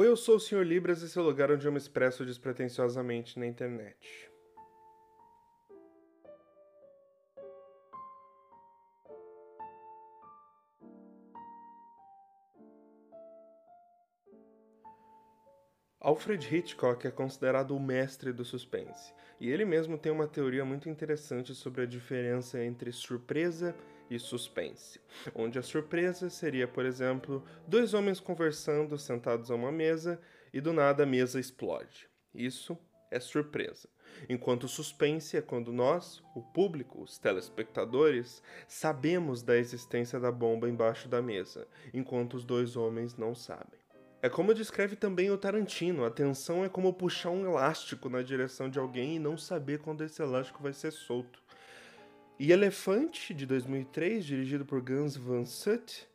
Oi, eu sou o Sr. Libras, esse é o lugar onde eu me expresso despretensiosamente na internet. Alfred Hitchcock é considerado o mestre do suspense, e ele mesmo tem uma teoria muito interessante sobre a diferença entre surpresa e suspense, onde a surpresa seria, por exemplo, dois homens conversando sentados a uma mesa e do nada a mesa explode. Isso é surpresa. Enquanto o suspense é quando nós, o público, os telespectadores, sabemos da existência da bomba embaixo da mesa, enquanto os dois homens não sabem. É como descreve também o Tarantino: a tensão é como puxar um elástico na direção de alguém e não saber quando esse elástico vai ser solto. E Elefante, de 2003, dirigido por Gus Van Sant,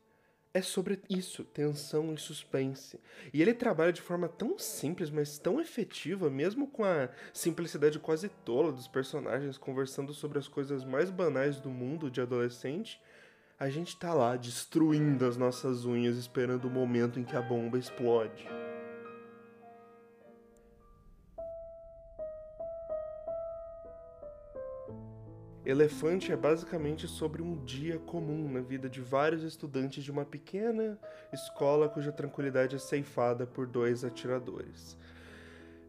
é sobre isso, tensão e suspense. E ele trabalha de forma tão simples, mas tão efetiva, mesmo com a simplicidade quase tola dos personagens conversando sobre as coisas mais banais do mundo de adolescente, a gente tá lá destruindo as nossas unhas esperando o momento em que a bomba explode. Elefante é basicamente sobre um dia comum na vida de vários estudantes de uma pequena escola cuja tranquilidade é ceifada por dois atiradores.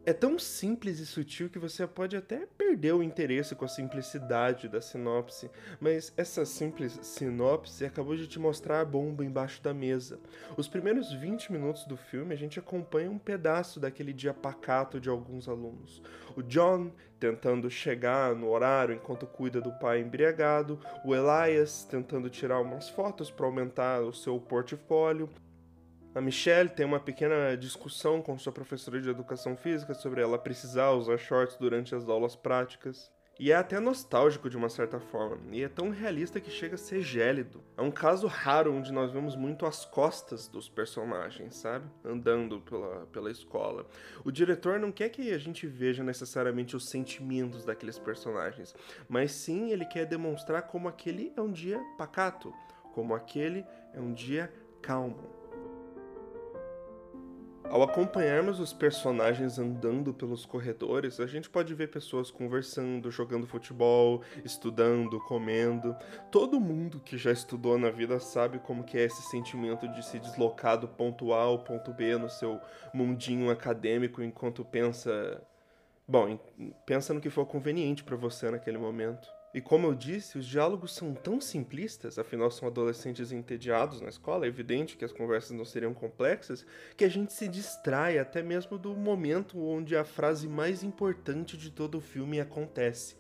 É tão simples e sutil que você pode até perder o interesse com a simplicidade da sinopse, mas essa simples sinopse acabou de te mostrar a bomba embaixo da mesa. Os primeiros 20 minutos do filme a gente acompanha um pedaço daquele dia pacato de alguns alunos. O John tentando chegar no horário enquanto cuida do pai embriagado, o Elias tentando tirar umas fotos para aumentar o seu portfólio, a Michelle tem uma pequena discussão com sua professora de educação física sobre ela precisar usar shorts durante as aulas práticas. E é até nostálgico de uma certa forma, e é tão realista que chega a ser gélido. É um caso raro onde nós vemos muito as costas dos personagens, sabe? Andando pela, pela escola. O diretor não quer que a gente veja necessariamente os sentimentos daqueles personagens, mas sim ele quer demonstrar como aquele é um dia pacato, como aquele é um dia calmo. Ao acompanharmos os personagens andando pelos corredores, a gente pode ver pessoas conversando, jogando futebol, estudando, comendo. Todo mundo que já estudou na vida sabe como que é esse sentimento de se deslocar do ponto A ao ponto B no seu mundinho acadêmico enquanto pensa, bom, pensa no que for conveniente para você naquele momento. E como eu disse, os diálogos são tão simplistas, afinal são adolescentes entediados na escola, é evidente que as conversas não seriam complexas, que a gente se distrai até mesmo do momento onde a frase mais importante de todo o filme acontece.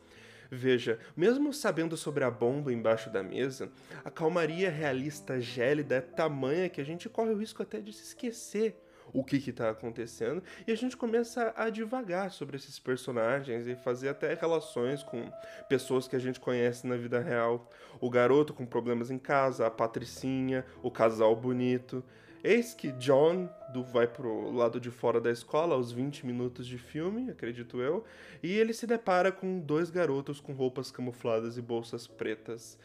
Veja, mesmo sabendo sobre a bomba embaixo da mesa, a calmaria realista gélida é tamanha que a gente corre o risco até de se esquecer o que está acontecendo e a gente começa a divagar sobre esses personagens e fazer até relações com pessoas que a gente conhece na vida real. O garoto com problemas em casa, a patricinha, o casal bonito. Eis que John do, vai pro lado de fora da escola aos 20 minutos de filme, acredito eu, e ele se depara com dois garotos com roupas camufladas e bolsas pretas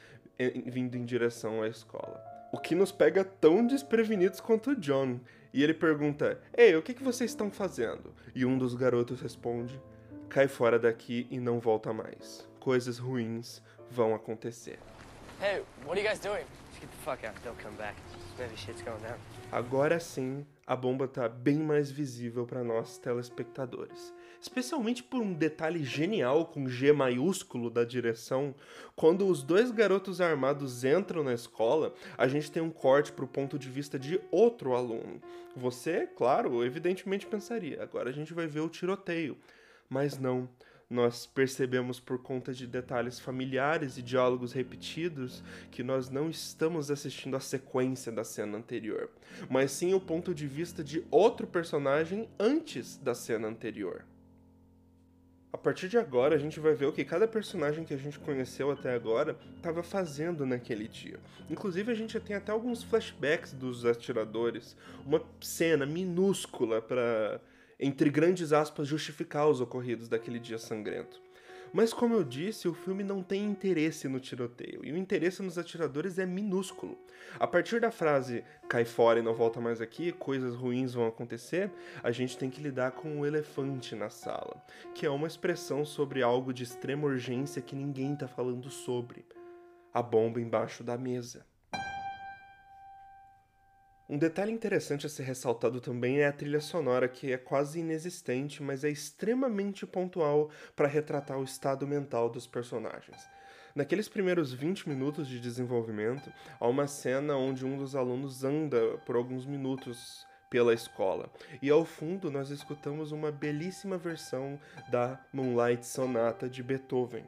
vindo em direção à escola. O que nos pega tão desprevenidos quanto John, e ele pergunta: Ei, o que, que vocês estão fazendo? E um dos garotos responde: Cai fora daqui e não volta mais. Coisas ruins vão acontecer. Hey, what are you guys doing? Just get the fuck out. Don't come back. Maybe shit's going down. Agora sim, a bomba está bem mais visível para nós telespectadores. Especialmente por um detalhe genial com G maiúsculo da direção. Quando os dois garotos armados entram na escola, a gente tem um corte para o ponto de vista de outro aluno. Você, claro, evidentemente pensaria, agora a gente vai ver o tiroteio. Mas não nós percebemos por conta de detalhes familiares e diálogos repetidos que nós não estamos assistindo a sequência da cena anterior, mas sim o ponto de vista de outro personagem antes da cena anterior. A partir de agora, a gente vai ver o que cada personagem que a gente conheceu até agora estava fazendo naquele dia. Inclusive, a gente tem até alguns flashbacks dos atiradores, uma cena minúscula para entre grandes aspas, justificar os ocorridos daquele dia sangrento. Mas como eu disse, o filme não tem interesse no tiroteio, e o interesse nos atiradores é minúsculo. A partir da frase cai fora e não volta mais aqui, coisas ruins vão acontecer, a gente tem que lidar com o elefante na sala, que é uma expressão sobre algo de extrema urgência que ninguém tá falando sobre. A bomba embaixo da mesa. Um detalhe interessante a ser ressaltado também é a trilha sonora, que é quase inexistente, mas é extremamente pontual para retratar o estado mental dos personagens. Naqueles primeiros 20 minutos de desenvolvimento, há uma cena onde um dos alunos anda por alguns minutos pela escola. E ao fundo nós escutamos uma belíssima versão da Moonlight Sonata de Beethoven.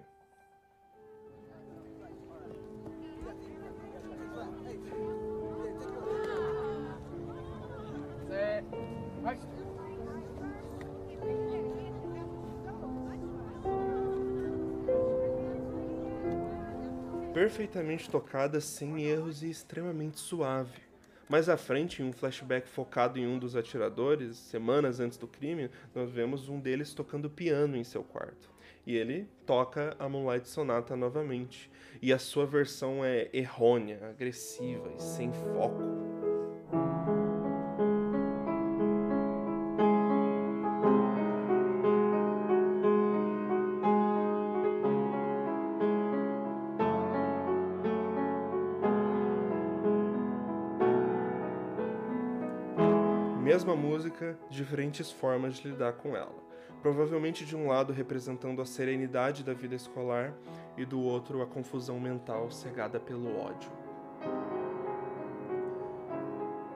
Perfeitamente tocada, sem erros e extremamente suave. Mais à frente, em um flashback focado em um dos atiradores, semanas antes do crime, nós vemos um deles tocando piano em seu quarto. E ele toca a Moonlight Sonata novamente. E a sua versão é errônea, agressiva e sem foco. Mesma música, diferentes formas de lidar com ela. Provavelmente de um lado representando a serenidade da vida escolar e do outro a confusão mental cegada pelo ódio.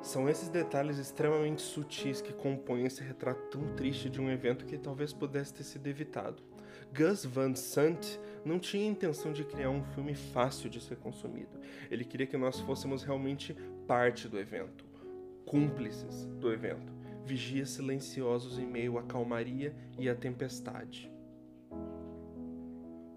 São esses detalhes extremamente sutis que compõem esse retrato tão triste de um evento que talvez pudesse ter sido evitado. Gus Van Sant não tinha intenção de criar um filme fácil de ser consumido. Ele queria que nós fôssemos realmente parte do evento cúmplices do evento, vigias silenciosos em meio à calmaria e à tempestade.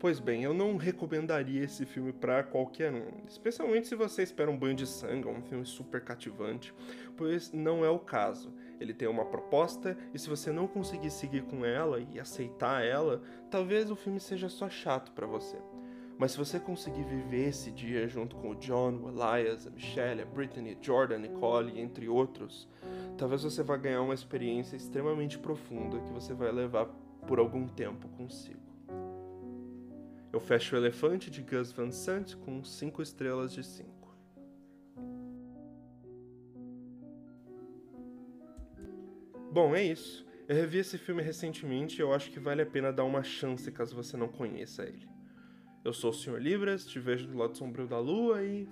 Pois bem, eu não recomendaria esse filme para qualquer um, especialmente se você espera um banho de sangue um filme super cativante, pois não é o caso. Ele tem uma proposta e se você não conseguir seguir com ela e aceitar ela, talvez o filme seja só chato para você. Mas se você conseguir viver esse dia junto com o John, o Elias, a Michelle, a Brittany, a Jordan, a Nicole, entre outros, talvez você vá ganhar uma experiência extremamente profunda que você vai levar por algum tempo consigo. Eu fecho o Elefante de Gus Van Sant com 5 estrelas de 5. Bom, é isso. Eu revi esse filme recentemente e eu acho que vale a pena dar uma chance caso você não conheça ele. Eu sou o Sr. Libras, te vejo do lado sombrio da lua e